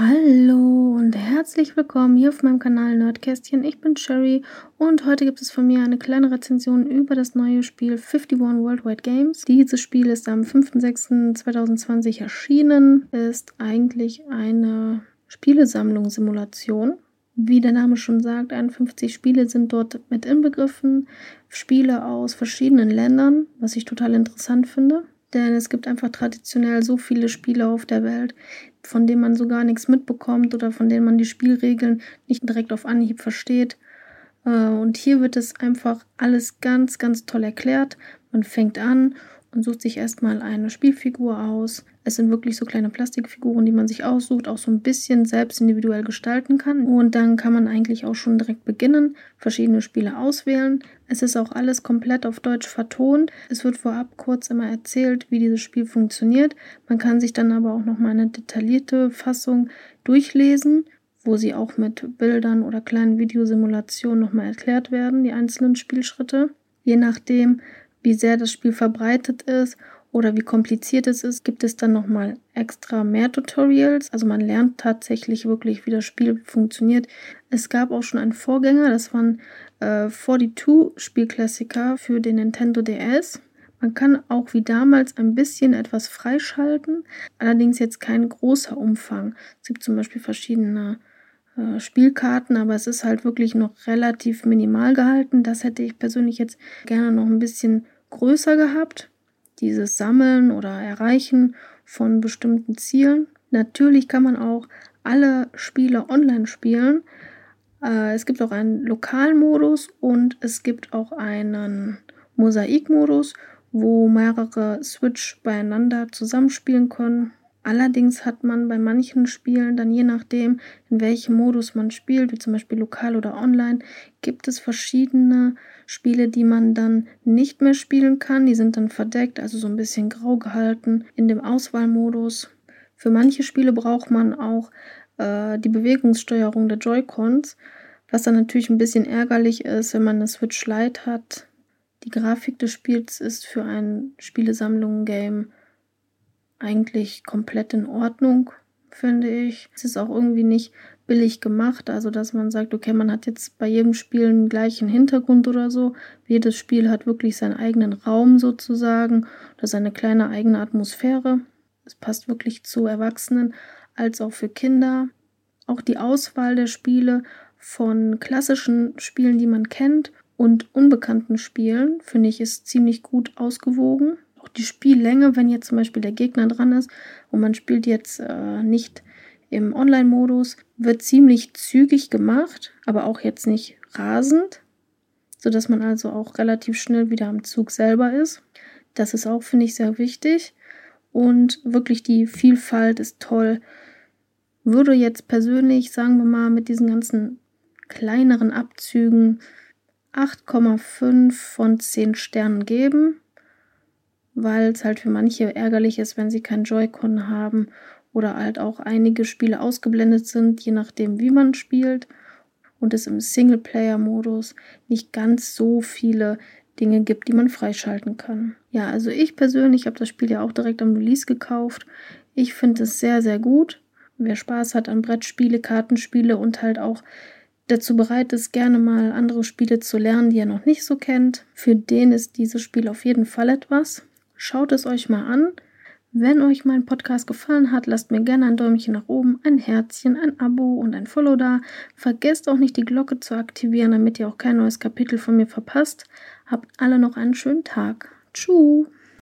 Hallo und herzlich willkommen hier auf meinem Kanal Nerdkästchen. Ich bin Sherry und heute gibt es von mir eine kleine Rezension über das neue Spiel 51 Worldwide Games. Dieses Spiel ist am 5.6.2020 erschienen, ist eigentlich eine Spielesammlung-Simulation. Wie der Name schon sagt, 51 Spiele sind dort mit inbegriffen. Spiele aus verschiedenen Ländern, was ich total interessant finde. Denn es gibt einfach traditionell so viele Spiele auf der Welt, von denen man so gar nichts mitbekommt oder von denen man die Spielregeln nicht direkt auf Anhieb versteht. Äh, und hier wird es einfach alles ganz, ganz toll erklärt. Man fängt an und sucht sich erstmal eine Spielfigur aus. Es sind wirklich so kleine Plastikfiguren, die man sich aussucht, auch so ein bisschen selbst individuell gestalten kann. Und dann kann man eigentlich auch schon direkt beginnen, verschiedene Spiele auswählen. Es ist auch alles komplett auf Deutsch vertont. Es wird vorab kurz immer erzählt, wie dieses Spiel funktioniert. Man kann sich dann aber auch nochmal eine detaillierte Fassung durchlesen wo sie auch mit Bildern oder kleinen Videosimulationen nochmal erklärt werden, die einzelnen Spielschritte. Je nachdem, wie sehr das Spiel verbreitet ist oder wie kompliziert es ist, gibt es dann nochmal extra mehr Tutorials. Also man lernt tatsächlich wirklich, wie das Spiel funktioniert. Es gab auch schon einen Vorgänger, das waren äh, 42 Spielklassiker für den Nintendo DS. Man kann auch wie damals ein bisschen etwas freischalten, allerdings jetzt kein großer Umfang. Es gibt zum Beispiel verschiedene äh, Spielkarten, aber es ist halt wirklich noch relativ minimal gehalten. Das hätte ich persönlich jetzt gerne noch ein bisschen größer gehabt. Dieses Sammeln oder Erreichen von bestimmten Zielen. Natürlich kann man auch alle Spiele online spielen. Äh, es gibt auch einen lokalen Modus und es gibt auch einen Mosaikmodus, wo mehrere Switch beieinander zusammenspielen können. Allerdings hat man bei manchen Spielen dann je nachdem, in welchem Modus man spielt, wie zum Beispiel lokal oder online, gibt es verschiedene Spiele, die man dann nicht mehr spielen kann. Die sind dann verdeckt, also so ein bisschen grau gehalten in dem Auswahlmodus. Für manche Spiele braucht man auch äh, die Bewegungssteuerung der Joy-Cons, was dann natürlich ein bisschen ärgerlich ist, wenn man eine Switch Lite hat. Die Grafik des Spiels ist für ein Spielesammlungen-Game eigentlich komplett in Ordnung, finde ich. Es ist auch irgendwie nicht billig gemacht, also dass man sagt, okay, man hat jetzt bei jedem Spiel einen gleichen Hintergrund oder so. Jedes Spiel hat wirklich seinen eigenen Raum sozusagen oder seine kleine eigene Atmosphäre. Es passt wirklich zu Erwachsenen als auch für Kinder. Auch die Auswahl der Spiele von klassischen Spielen, die man kennt, und unbekannten Spielen, finde ich, ist ziemlich gut ausgewogen auch die Spiellänge, wenn jetzt zum Beispiel der Gegner dran ist und man spielt jetzt äh, nicht im Online-Modus, wird ziemlich zügig gemacht, aber auch jetzt nicht rasend, sodass man also auch relativ schnell wieder am Zug selber ist. Das ist auch, finde ich, sehr wichtig. Und wirklich die Vielfalt ist toll. Würde jetzt persönlich, sagen wir mal, mit diesen ganzen kleineren Abzügen 8,5 von 10 Sternen geben weil es halt für manche ärgerlich ist, wenn sie kein Joy-Con haben oder halt auch einige Spiele ausgeblendet sind, je nachdem, wie man spielt und es im Singleplayer-Modus nicht ganz so viele Dinge gibt, die man freischalten kann. Ja, also ich persönlich habe das Spiel ja auch direkt am Release gekauft. Ich finde es sehr, sehr gut. Wer Spaß hat an Brettspiele, Kartenspiele und halt auch dazu bereit ist, gerne mal andere Spiele zu lernen, die er noch nicht so kennt, für den ist dieses Spiel auf jeden Fall etwas. Schaut es euch mal an. Wenn euch mein Podcast gefallen hat, lasst mir gerne ein Däumchen nach oben, ein Herzchen, ein Abo und ein Follow da. Vergesst auch nicht die Glocke zu aktivieren, damit ihr auch kein neues Kapitel von mir verpasst. Habt alle noch einen schönen Tag. Tschüss.